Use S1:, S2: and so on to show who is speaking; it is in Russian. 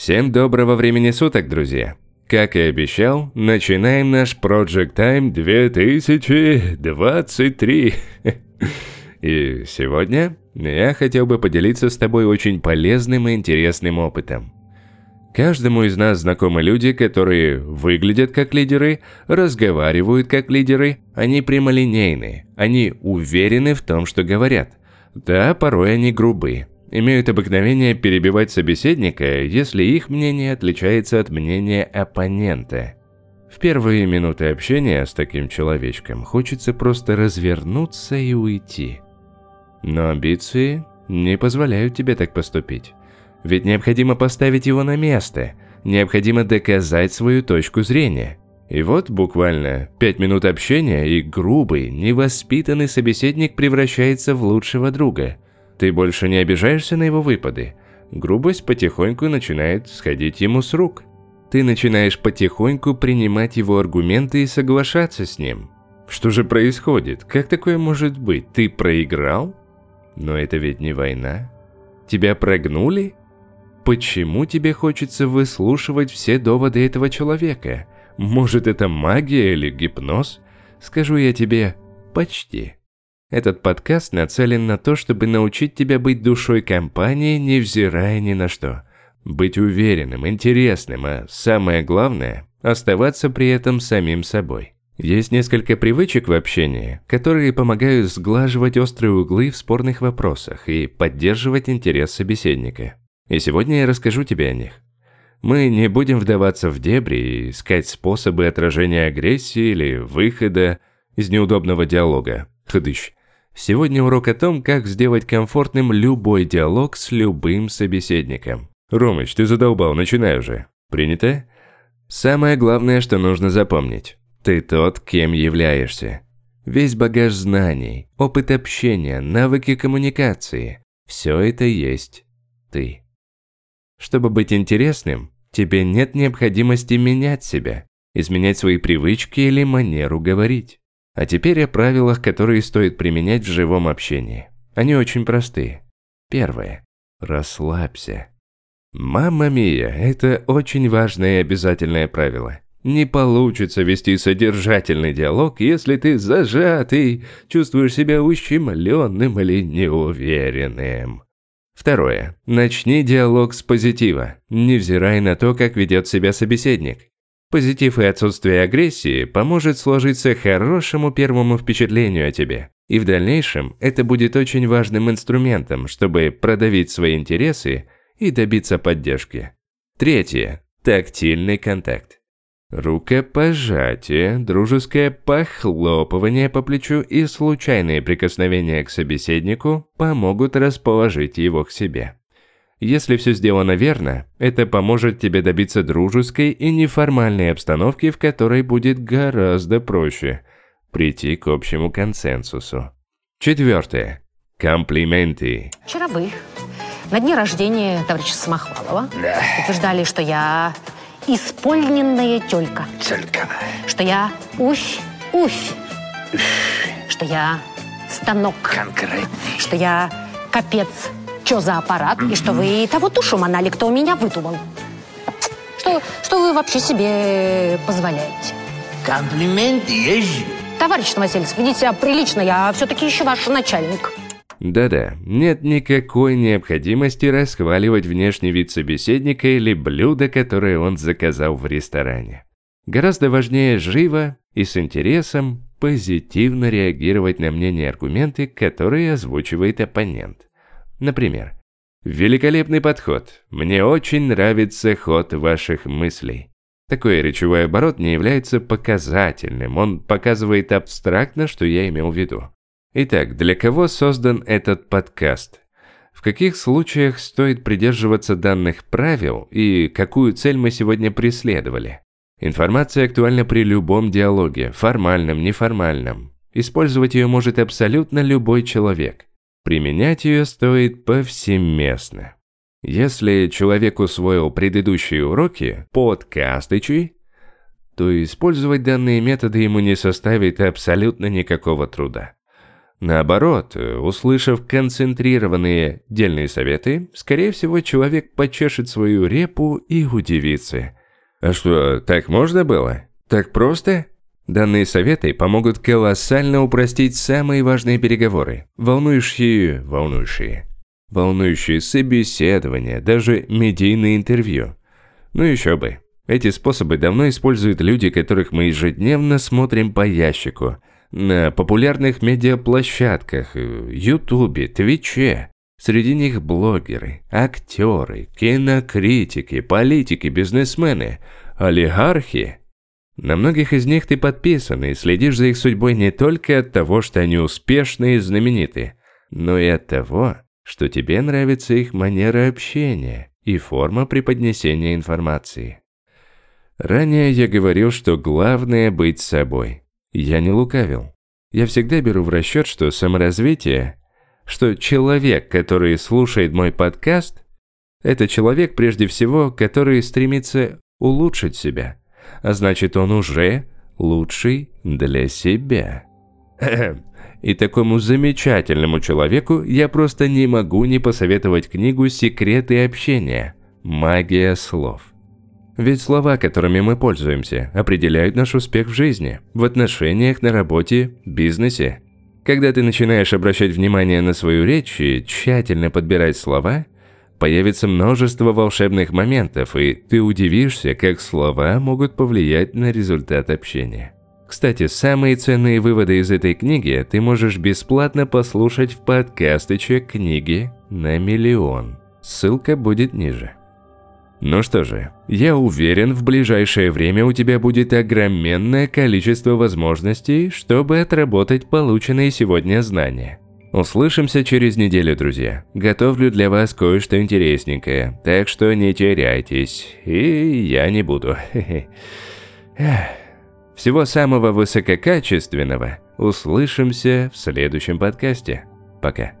S1: Всем доброго времени суток, друзья! Как и обещал, начинаем наш Project Time 2023. И сегодня я хотел бы поделиться с тобой очень полезным и интересным опытом. Каждому из нас знакомы люди, которые выглядят как лидеры, разговаривают как лидеры, они прямолинейные, они уверены в том, что говорят. Да, порой они грубые, имеют обыкновение перебивать собеседника, если их мнение отличается от мнения оппонента. В первые минуты общения с таким человечком хочется просто развернуться и уйти. Но амбиции не позволяют тебе так поступить. Ведь необходимо поставить его на место, необходимо доказать свою точку зрения. И вот буквально пять минут общения, и грубый, невоспитанный собеседник превращается в лучшего друга – ты больше не обижаешься на его выпады. Грубость потихоньку начинает сходить ему с рук. Ты начинаешь потихоньку принимать его аргументы и соглашаться с ним. Что же происходит? Как такое может быть? Ты проиграл? Но это ведь не война. Тебя прогнули? Почему тебе хочется выслушивать все доводы этого человека? Может, это магия или гипноз? Скажу я тебе, почти. Этот подкаст нацелен на то, чтобы научить тебя быть душой компании, невзирая ни на что. Быть уверенным, интересным, а самое главное – оставаться при этом самим собой. Есть несколько привычек в общении, которые помогают сглаживать острые углы в спорных вопросах и поддерживать интерес собеседника. И сегодня я расскажу тебе о них. Мы не будем вдаваться в дебри и искать способы отражения агрессии или выхода из неудобного диалога. Хдыщ. Сегодня урок о том, как сделать комфортным любой диалог с любым собеседником. Ромыч, ты задолбал, начинай уже. Принято? Самое главное, что нужно запомнить. Ты тот, кем являешься. Весь багаж знаний, опыт общения, навыки коммуникации – все это есть ты. Чтобы быть интересным, тебе нет необходимости менять себя, изменять свои привычки или манеру говорить. А теперь о правилах, которые стоит применять в живом общении. Они очень простые. Первое. Расслабься. Мамма мия, это очень важное и обязательное правило. Не получится вести содержательный диалог, если ты зажатый, чувствуешь себя ущемленным или неуверенным. Второе. Начни диалог с позитива, невзирая на то, как ведет себя собеседник. Позитив и отсутствие агрессии поможет сложиться хорошему первому впечатлению о тебе. И в дальнейшем это будет очень важным инструментом, чтобы продавить свои интересы и добиться поддержки. Третье. Тактильный контакт. Рукопожатие, дружеское похлопывание по плечу и случайные прикосновения к собеседнику помогут расположить его к себе. Если все сделано верно, это поможет тебе добиться дружеской и неформальной обстановки, в которой будет гораздо проще прийти к общему консенсусу. Четвертое. Комплименты.
S2: Вчера вы на дне рождения товарища Самохвалова да. утверждали, что я исполненная тёлька.
S3: Тёлька.
S2: Что я уфь, уфь. Что я станок.
S3: Конкретный.
S2: Что я капец что за аппарат, и что вы того тушу манали, кто у меня выдумал. Что, что вы вообще себе позволяете?
S3: Комплименты есть
S2: Товарищ Новосельцев, ведите себя прилично, я все-таки еще ваш начальник.
S1: Да-да, нет никакой необходимости расхваливать внешний вид собеседника или блюдо, которое он заказал в ресторане. Гораздо важнее живо и с интересом позитивно реагировать на мнение и аргументы, которые озвучивает оппонент. Например, «Великолепный подход. Мне очень нравится ход ваших мыслей». Такой речевой оборот не является показательным, он показывает абстрактно, что я имел в виду. Итак, для кого создан этот подкаст? В каких случаях стоит придерживаться данных правил и какую цель мы сегодня преследовали? Информация актуальна при любом диалоге, формальном, неформальном. Использовать ее может абсолютно любой человек. Применять ее стоит повсеместно. Если человек усвоил предыдущие уроки подкастычи, то использовать данные методы ему не составит абсолютно никакого труда. Наоборот, услышав концентрированные дельные советы, скорее всего, человек почешет свою репу и удивится. А что, так можно было? Так просто? Данные советы помогут колоссально упростить самые важные переговоры, волнующие, волнующие, волнующие собеседования, даже медийные интервью. Ну еще бы. Эти способы давно используют люди, которых мы ежедневно смотрим по ящику, на популярных медиаплощадках, ютубе, твиче. Среди них блогеры, актеры, кинокритики, политики, бизнесмены, олигархи – на многих из них ты подписан и следишь за их судьбой не только от того, что они успешны и знамениты, но и от того, что тебе нравится их манера общения и форма преподнесения информации. Ранее я говорил, что главное быть собой. Я не лукавил. Я всегда беру в расчет, что саморазвитие, что человек, который слушает мой подкаст, это человек прежде всего, который стремится улучшить себя – значит он уже лучший для себя. И такому замечательному человеку я просто не могу не посоветовать книгу «Секреты общения. Магия слов». Ведь слова, которыми мы пользуемся, определяют наш успех в жизни, в отношениях, на работе, бизнесе. Когда ты начинаешь обращать внимание на свою речь и тщательно подбирать слова – Появится множество волшебных моментов, и ты удивишься, как слова могут повлиять на результат общения. Кстати, самые ценные выводы из этой книги ты можешь бесплатно послушать в подкастыче «Книги на миллион». Ссылка будет ниже. Ну что же, я уверен, в ближайшее время у тебя будет огроменное количество возможностей, чтобы отработать полученные сегодня знания. Услышимся через неделю, друзья. Готовлю для вас кое-что интересненькое, так что не теряйтесь. И я не буду. Всего самого высококачественного. Услышимся в следующем подкасте. Пока.